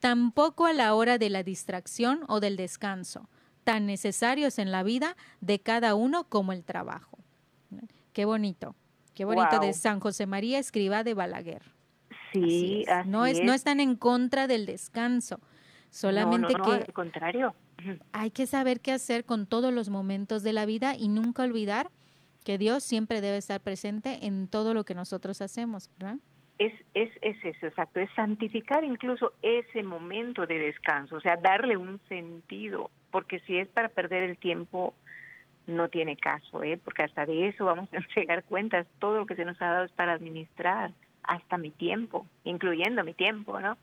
tampoco a la hora de la distracción o del descanso, tan necesarios en la vida de cada uno como el trabajo. Qué bonito, qué bonito de San José María Escriba de Balaguer. Sí, no es, no están en contra del descanso, solamente que al contrario. Hay que saber qué hacer con todos los momentos de la vida y nunca olvidar que Dios siempre debe estar presente en todo lo que nosotros hacemos, ¿verdad? Es, es, es eso, exacto, es santificar incluso ese momento de descanso, o sea, darle un sentido, porque si es para perder el tiempo, no tiene caso, ¿eh? porque hasta de eso vamos a entregar cuentas, todo lo que se nos ha dado es para administrar hasta mi tiempo, incluyendo mi tiempo, ¿no?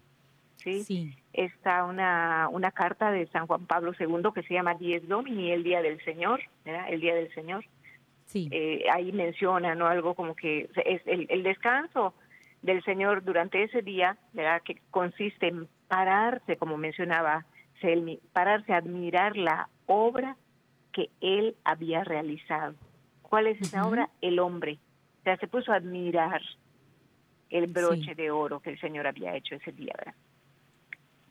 Sí. Está una, una carta de San Juan Pablo II que se llama Diez Domini, el Día del Señor, ¿verdad? El Día del Señor. Sí. Eh, ahí menciona, ¿no? Algo como que es el, el descanso del Señor durante ese día, ¿verdad? Que consiste en pararse, como mencionaba Selmi, pararse a admirar la obra que Él había realizado. ¿Cuál es esa obra? El hombre. O sea, se puso a admirar, el broche de oro que el Señor había hecho ese día, ¿verdad?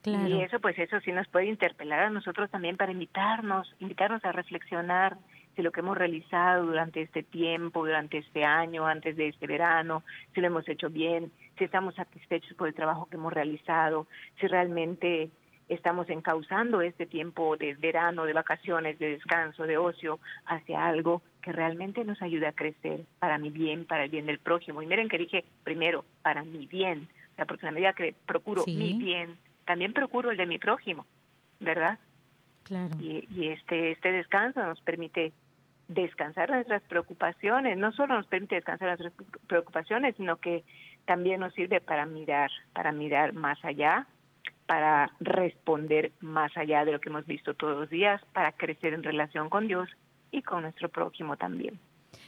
Claro. Y eso, pues eso sí nos puede interpelar a nosotros también para invitarnos, invitarnos a reflexionar de lo que hemos realizado durante este tiempo, durante este año, antes de este verano, si lo hemos hecho bien, si estamos satisfechos por el trabajo que hemos realizado, si realmente estamos encauzando este tiempo de verano, de vacaciones, de descanso, de ocio, hacia algo que realmente nos ayude a crecer para mi bien, para el bien del prójimo. Y miren que dije primero, para mi bien, o sea, porque a medida que procuro mi bien, también procuro el de mi prójimo, ¿verdad? Claro. Y, y este, este descanso nos permite descansar nuestras preocupaciones, no solo nos permite descansar nuestras preocupaciones, sino que también nos sirve para mirar, para mirar más allá, para responder más allá de lo que hemos visto todos los días, para crecer en relación con Dios y con nuestro prójimo también.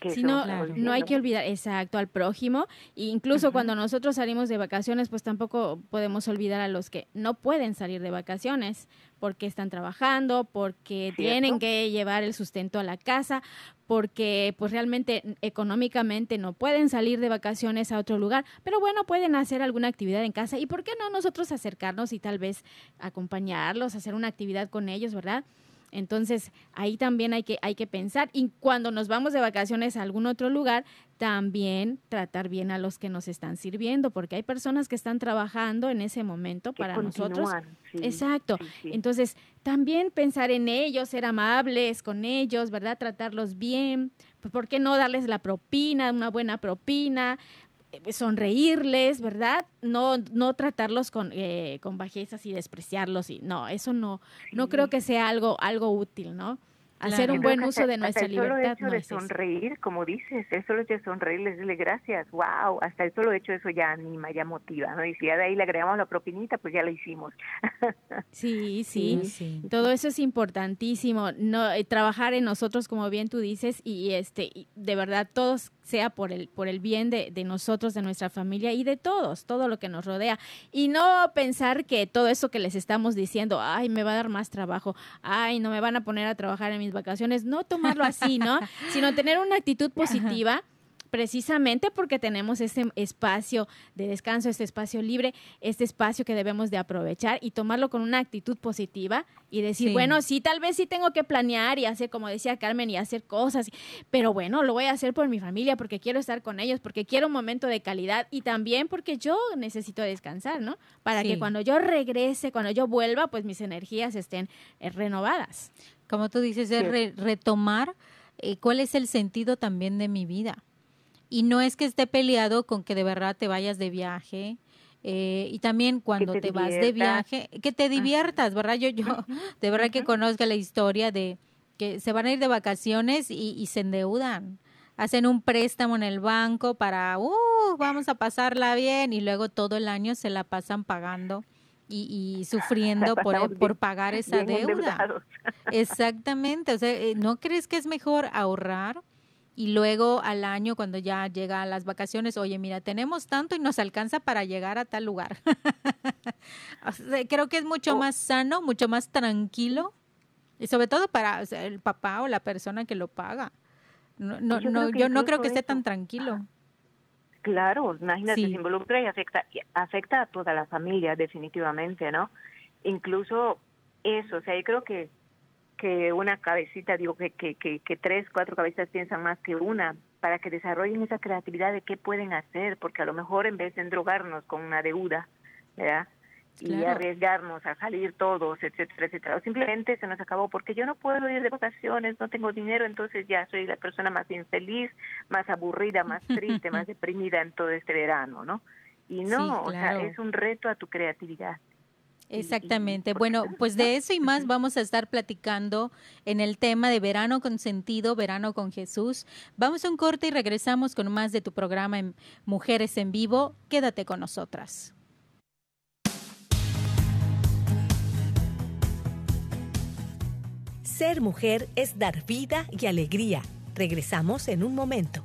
Si no, no hay que olvidar, exacto, al prójimo. E incluso cuando nosotros salimos de vacaciones, pues tampoco podemos olvidar a los que no pueden salir de vacaciones porque están trabajando, porque tienen que llevar el sustento a la casa, porque pues realmente económicamente no pueden salir de vacaciones a otro lugar, pero bueno, pueden hacer alguna actividad en casa y por qué no nosotros acercarnos y tal vez acompañarlos, hacer una actividad con ellos, ¿verdad? Entonces, ahí también hay que, hay que pensar. Y cuando nos vamos de vacaciones a algún otro lugar, también tratar bien a los que nos están sirviendo, porque hay personas que están trabajando en ese momento para nosotros. Exacto. Entonces, también pensar en ellos, ser amables con ellos, ¿verdad? Tratarlos bien. Pues, ¿Por qué no darles la propina, una buena propina? Eh, sonreírles, ¿verdad? No, no tratarlos con, eh, con bajezas y despreciarlos. Y, no, eso no, no creo que sea algo, algo útil, ¿no? hacer un buen uso de nuestra el libertad. Solo hecho de sonreír, como dices, el solo hecho de sonreír, decirle gracias, wow, hasta el solo hecho eso ya anima, ya motiva, ¿no? Y si ya de ahí le agregamos la propinita, pues ya lo hicimos. Sí, sí, sí. todo eso es importantísimo, no eh, trabajar en nosotros, como bien tú dices, y este, de verdad, todos sea por el, por el bien de, de, nosotros, de nuestra familia y de todos, todo lo que nos rodea. Y no pensar que todo eso que les estamos diciendo, ay, me va a dar más trabajo, ay, no me van a poner a trabajar en mis vacaciones, no tomarlo así, ¿no? Sino tener una actitud positiva precisamente porque tenemos ese espacio de descanso, este espacio libre, este espacio que debemos de aprovechar y tomarlo con una actitud positiva y decir, bueno, sí, tal vez sí tengo que planear y hacer, como decía Carmen, y hacer cosas, pero bueno, lo voy a hacer por mi familia porque quiero estar con ellos, porque quiero un momento de calidad y también porque yo necesito descansar, ¿no? Para que cuando yo regrese, cuando yo vuelva, pues mis energías estén eh, renovadas. Como tú dices, es retomar eh, cuál es el sentido también de mi vida y no es que esté peleado con que de verdad te vayas de viaje. Eh, y también cuando te, vas de viaje, que te diviertas, ¿verdad? Yo, yo, de verdad que conozco la historia de que se van a ir de vacaciones y, se endeudan. Hacen un préstamo en el banco para, uh, vamos a pasarla bien y luego todo el año se la pasan pagando y, sufriendo por, por pagar esa deuda. Exactamente, o sea, eh, ¿no crees que es mejor ahorrar? Y luego al año cuando ya llega a las vacaciones, oye, mira, tenemos tanto y nos alcanza para llegar a tal lugar. creo que es mucho oh. más sano, mucho más tranquilo y sobre todo para el papá o la persona que lo paga. No, no, yo, no, yo no creo que esté tan tranquilo. Claro, imagínate, se involucra y afecta, afecta a toda la familia, definitivamente, ¿no? Incluso eso, o sea, yo creo que que una cabecita, digo que, que, que, tres, cuatro cabezas piensan más que una, para que desarrollen esa creatividad de qué pueden hacer, porque a lo mejor en vez de endrogarnos con una deuda, ¿verdad? y arriesgarnos a salir todos, etcétera, etcétera. O simplemente se nos acabó porque yo no puedo ir de vacaciones, no tengo dinero, entonces ya soy la persona más infeliz, más aburrida, más triste, más deprimida en todo este verano, ¿no? Y no, o sea, es un reto a tu creatividad. Exactamente. Bueno, pues de eso y más vamos a estar platicando en el tema de verano con sentido, verano con Jesús. Vamos a un corte y regresamos con más de tu programa en Mujeres en Vivo. Quédate con nosotras. Ser mujer es dar vida y alegría. Regresamos en un momento.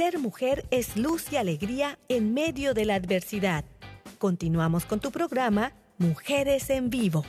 Ser mujer es luz y alegría en medio de la adversidad. Continuamos con tu programa Mujeres en Vivo.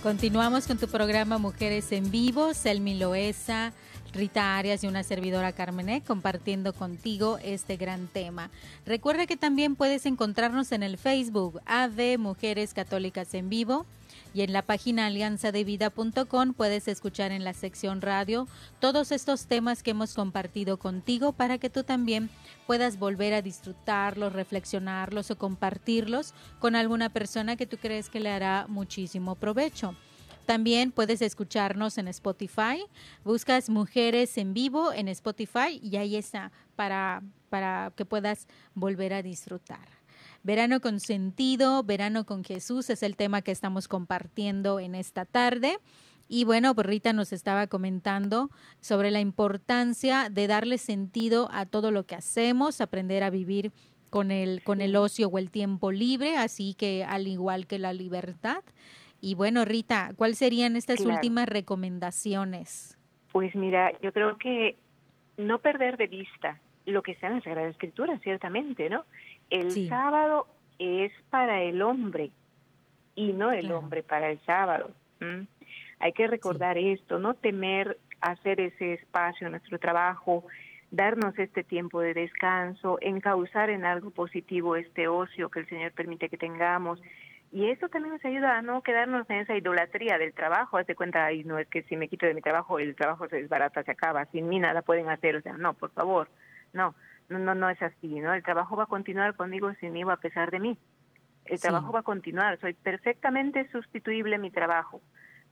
Continuamos con tu programa Mujeres en Vivo, Selmi Loesa, Rita Arias y una servidora Carmené compartiendo contigo este gran tema. Recuerda que también puedes encontrarnos en el Facebook AD Mujeres Católicas en Vivo y en la página alianzadevida.com puedes escuchar en la sección radio todos estos temas que hemos compartido contigo para que tú también puedas volver a disfrutarlos, reflexionarlos o compartirlos con alguna persona que tú crees que le hará muchísimo provecho. También puedes escucharnos en Spotify. Buscas Mujeres en Vivo en Spotify y ahí está para, para que puedas volver a disfrutar. Verano con sentido, verano con Jesús es el tema que estamos compartiendo en esta tarde. Y bueno, pues Rita nos estaba comentando sobre la importancia de darle sentido a todo lo que hacemos, aprender a vivir con el, con el ocio o el tiempo libre, así que al igual que la libertad. Y bueno, Rita, ¿cuáles serían estas últimas recomendaciones? Pues mira, yo creo que no perder de vista lo que está en la Sagrada Escritura, ciertamente, ¿no? El sábado es para el hombre y no el hombre para el sábado. Hay que recordar esto, no temer hacer ese espacio en nuestro trabajo, darnos este tiempo de descanso, encauzar en algo positivo este ocio que el Señor permite que tengamos. Y eso también nos ayuda a no quedarnos en esa idolatría del trabajo. Haz de cuenta, y no es que si me quito de mi trabajo, el trabajo se desbarata, se acaba. Sin mí nada pueden hacer. O sea, no, por favor. No, no, no, no es así, ¿no? El trabajo va a continuar conmigo sin mí a pesar de mí. El trabajo va a continuar. Soy perfectamente sustituible mi trabajo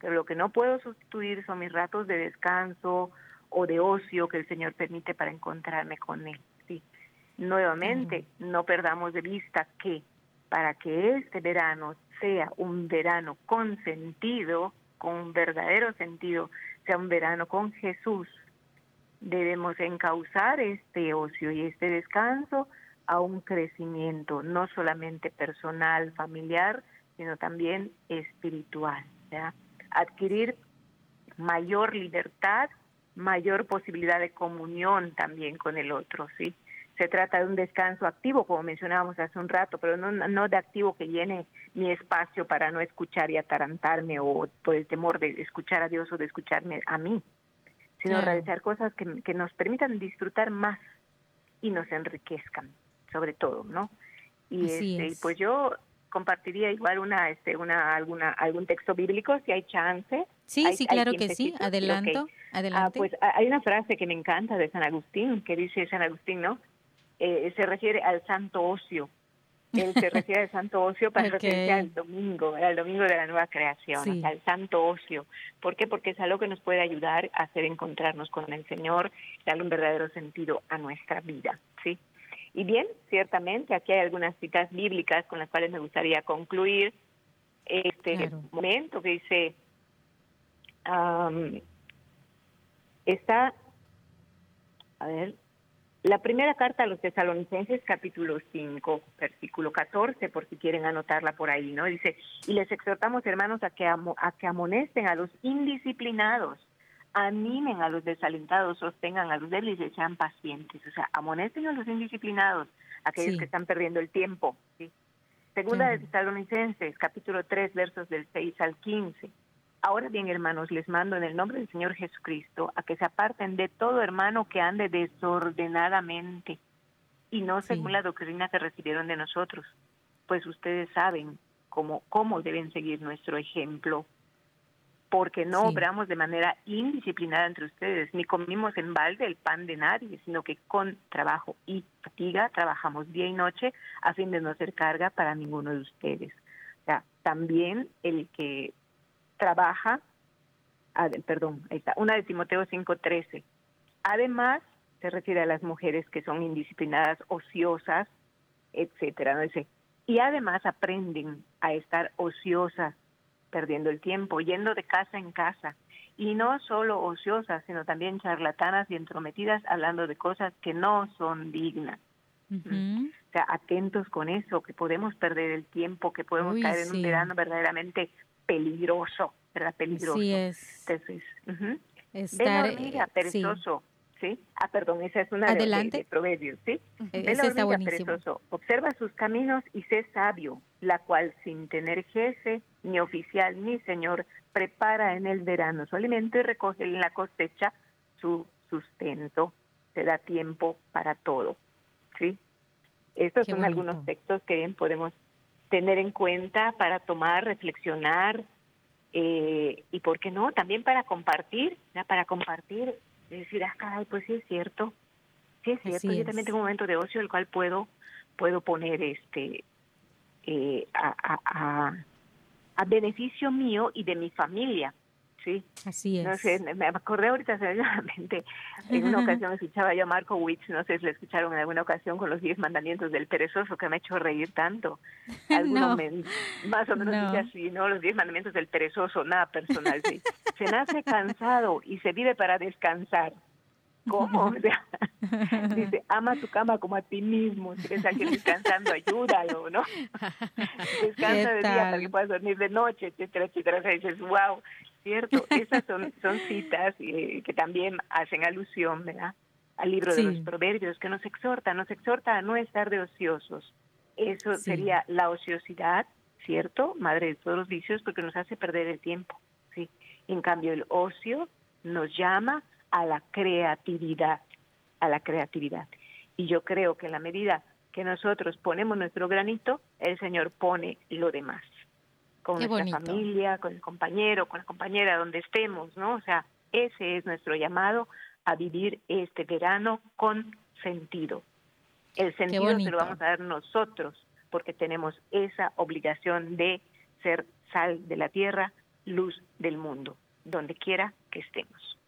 pero lo que no puedo sustituir son mis ratos de descanso o de ocio que el Señor permite para encontrarme con Él. Sí. Nuevamente, no perdamos de vista que para que este verano sea un verano con sentido, con un verdadero sentido, sea un verano con Jesús, debemos encauzar este ocio y este descanso a un crecimiento, no solamente personal, familiar, sino también espiritual. ¿ya? adquirir mayor libertad, mayor posibilidad de comunión también con el otro, ¿sí? Se trata de un descanso activo, como mencionábamos hace un rato, pero no, no de activo que llene mi espacio para no escuchar y atarantarme o por el temor de escuchar a Dios o de escucharme a mí, sino realizar cosas que, que nos permitan disfrutar más y nos enriquezcan, sobre todo, ¿no? Y este, pues yo compartiría igual una este una alguna algún texto bíblico si hay chance. Sí, sí, claro que sí. Adelanto, ah, adelante. pues hay una frase que me encanta de San Agustín que dice San Agustín, ¿no? Eh, se refiere al santo ocio. Él se refiere al santo ocio para referirse al domingo, al domingo de la nueva creación, al santo ocio. ¿Por qué? Porque es algo que nos puede ayudar a hacer encontrarnos con el Señor, darle un verdadero sentido a nuestra vida, ¿sí? Y bien, ciertamente aquí hay algunas citas bíblicas con las cuales me gustaría concluir este momento que dice, está, a ver, la primera carta a los tesalonicenses, capítulo 5, versículo 14, por si quieren anotarla por ahí, ¿no? Dice, y les exhortamos, hermanos, a que, a que amonesten a los indisciplinados animen a los desalentados, sostengan a los débiles y sean pacientes. O sea, amonesten a los indisciplinados, aquellos que están perdiendo el tiempo. ¿sí? Segunda de Tesalonicenses, capítulo 3, versos del 6 al 15. Ahora bien, hermanos, les mando en el nombre del Señor Jesucristo a que se aparten de todo hermano que ande desordenadamente y no según la doctrina que recibieron de nosotros, pues ustedes saben cómo, cómo deben seguir nuestro ejemplo porque no obramos de manera indisciplinada entre ustedes, ni comimos en balde el pan de nadie, sino que con trabajo y fatiga trabajamos día y noche a fin de no ser carga para ninguno de ustedes. O sea, también el que trabaja, perdón, ahí está, una de Timoteo 5:13. Además, se refiere a las mujeres que son indisciplinadas, ociosas, etcétera, ¿no? Dice, y además aprenden a estar ociosas perdiendo el tiempo, yendo de casa en casa, y no solo ociosas, sino también charlatanas y entrometidas hablando de cosas que no son dignas. O sea, atentos con eso, que podemos perder el tiempo, que podemos caer en un verano verdaderamente peligroso, ¿verdad? Peligroso. Sí es. Entonces, Estar, hormiga, eh, perezoso, ¿sí? Ah, perdón, esa es una Adelante. De, proverbios, ¿sí? está perezoso, observa sus caminos y sé sabio, la cual sin tener jefe, ni oficial, ni señor, prepara en el verano su alimento y recoge en la cosecha su sustento. Se da tiempo para todo, ¿sí? Estos son algunos textos que bien podemos tener en cuenta para tomar, reflexionar, eh, y por qué no, también para compartir, para compartir decir, ah, caray, pues sí es cierto, sí es cierto, yo también tengo un momento de ocio el cual puedo puedo poner este eh, a, a, a, beneficio mío y de mi familia. Sí. Así es. No sé, me acordé ahorita seriamente. En una ocasión escuchaba yo a Marco Witz, no sé si lo escucharon en alguna ocasión con los diez mandamientos del perezoso, que me ha hecho reír tanto. Alguno más o menos dice así, ¿no? Los diez mandamientos del perezoso, nada personal. Sí. Se nace cansado y se vive para descansar. ¿Cómo? O sea, dice, ama tu cama como a ti mismo. Si ves a alguien descansando, ayúdalo, ¿no? Descansa de día para que puedas dormir de noche, etcétera, etcétera. O sea, dices, wow, ¿cierto? Esas son, son citas eh, que también hacen alusión, ¿verdad? Al libro de los proverbios, que nos exhorta, nos exhorta a no estar de ociosos. Eso sería la ociosidad, ¿cierto? Madre de todos los vicios, porque nos hace perder el tiempo, ¿sí? En cambio, el ocio nos llama a la creatividad, a la creatividad. Y yo creo que en la medida que nosotros ponemos nuestro granito, el Señor pone lo demás. Con nuestra familia, con el compañero, con la compañera, donde estemos, ¿no? O sea, ese es nuestro llamado a vivir este verano con sentido. El sentido se lo vamos a dar nosotros, porque tenemos esa obligación de ser sal de la tierra, luz del mundo, donde quiera que estemos.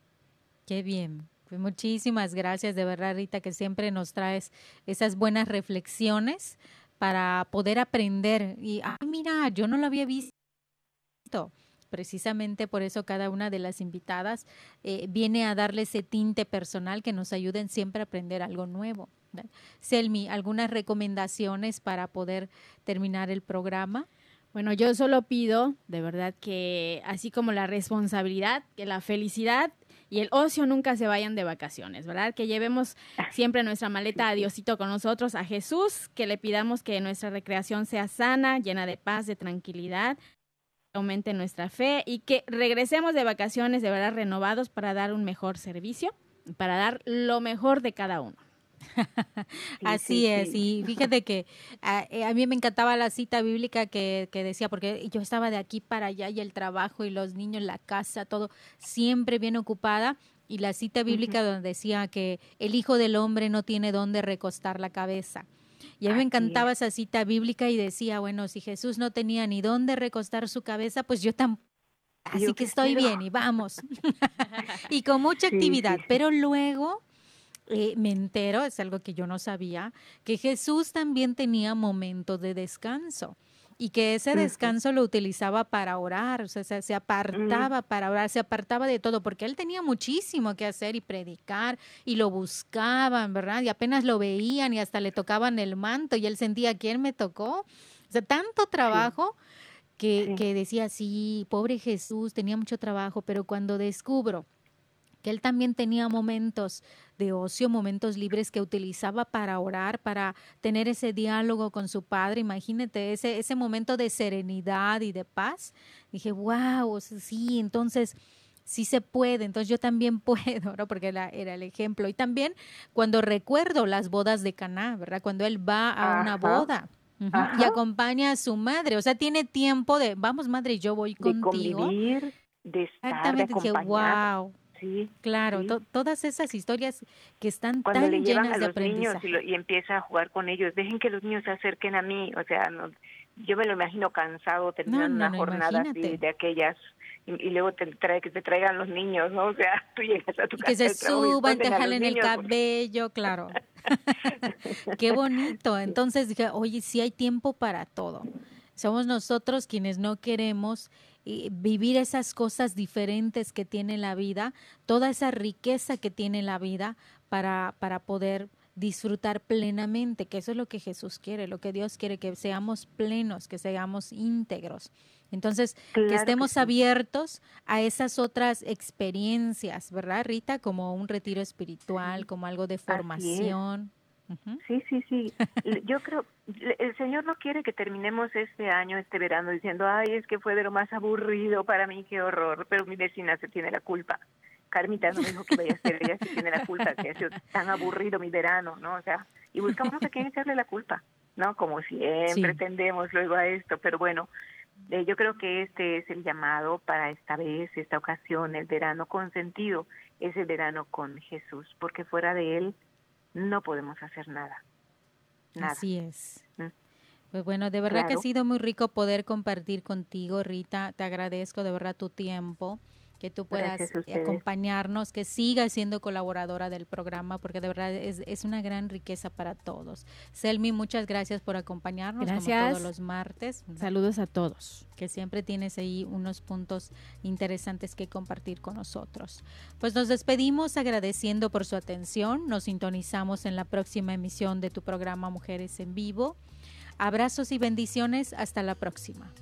Qué bien. Pues muchísimas gracias de verdad, Rita, que siempre nos traes esas buenas reflexiones para poder aprender. Y, ah, mira, yo no lo había visto. Precisamente por eso cada una de las invitadas eh, viene a darle ese tinte personal que nos ayuden siempre a aprender algo nuevo. Selmi, ¿algunas recomendaciones para poder terminar el programa? Bueno, yo solo pido, de verdad, que así como la responsabilidad, que la felicidad y el ocio nunca se vayan de vacaciones, ¿verdad? Que llevemos siempre nuestra maleta a Diosito con nosotros, a Jesús, que le pidamos que nuestra recreación sea sana, llena de paz, de tranquilidad, aumente nuestra fe y que regresemos de vacaciones de verdad renovados para dar un mejor servicio, para dar lo mejor de cada uno. Así es, y fíjate que eh, a, mí me encantaba la cita bíblica que, que, decía, porque yo estaba de aquí para allá y el trabajo y los niños, la casa, todo, siempre bien ocupada. Y la cita bíblica donde decía que el Hijo del Hombre no tiene dónde recostar la cabeza. Y a mí me encantaba esa cita bíblica y decía, bueno, si Jesús no tenía ni dónde recostar su cabeza, pues yo tampoco. Así que estoy bien y vamos. y con mucha actividad. Pero luego eh, me entero, es algo que yo no sabía, que Jesús también tenía momentos de descanso y que ese descanso lo utilizaba para orar, o sea, se, apartaba para orar, se apartaba de todo, porque él tenía muchísimo que hacer y predicar, y lo buscaban, ¿verdad? Y apenas lo veían y hasta le tocaban el manto y él sentía, ¿quién me tocó? O sea, tanto trabajo que, que decía, sí, pobre Jesús, tenía mucho trabajo, pero cuando descubro que él también tenía momentos de ocio, momentos libres que utilizaba para orar, para tener ese diálogo con su padre. Imagínate ese, ese momento de serenidad y de paz. Dije, wow, sí, entonces sí se puede, entonces yo también puedo, ¿no? Porque era, era el ejemplo. Y también cuando recuerdo las bodas de Caná, ¿verdad? Cuando él va a una boda. y acompaña a su madre, o sea, tiene tiempo de, vamos madre, yo voy de contigo. Convivir, de estar, Exactamente, dije, wow, Sí, claro, todas esas historias que están Cuando tan llenas de aprendizaje. Niños y, empieza a jugar con ellos, dejen que los niños se acerquen a mí, o sea, no, yo me lo imagino cansado terminando una jornada así, de aquellas y, luego te trae, que te traigan los niños, ¿no? O sea, tú llegas a tu casa. Que se suban, te jalen el cabello, claro. Qué bonito. Entonces dije, oye, sí hay tiempo para todo. Somos nosotros quienes no queremos vivir esas cosas diferentes que tiene la vida, toda esa riqueza que tiene la vida para, para poder disfrutar plenamente, que eso es lo que Jesús quiere, lo que Dios quiere, que seamos plenos, que seamos íntegros. Entonces, que estemos abiertos a esas otras experiencias, ¿verdad, Rita? Como un retiro espiritual, como algo de formación. Sí, sí, sí. Yo creo, el Señor no quiere que terminemos este año, este verano, diciendo, ay, es que fue de lo más aburrido para mí, qué horror, pero mi vecina se tiene la culpa. Carmita no dijo que vaya a ser, ella se tiene la culpa, que ha sido tan aburrido mi verano, ¿no? O sea, y buscamos a quién echarle la culpa, ¿no? Como siempre tendemos luego a esto, pero bueno, eh, yo creo que este es el llamado para esta vez, esta ocasión, el verano con sentido, es el verano con Jesús, porque fuera de Él no podemos hacer nada. Así es. ¿Mm? Pues bueno, de verdad que ha sido muy rico poder compartir contigo, Rita. Te agradezco de verdad tu tiempo que tú puedas acompañarnos, que sigas siendo colaboradora del programa, porque de verdad es, es, una gran riqueza para todos. Selmi, muchas gracias por acompañarnos gracias. todos los martes. Saludos a todos. Que siempre tienes ahí unos puntos interesantes que compartir con nosotros. Pues nos despedimos agradeciendo por su atención. Nos sintonizamos en la próxima emisión de tu programa Mujeres en Vivo. Abrazos y bendiciones. Hasta la próxima.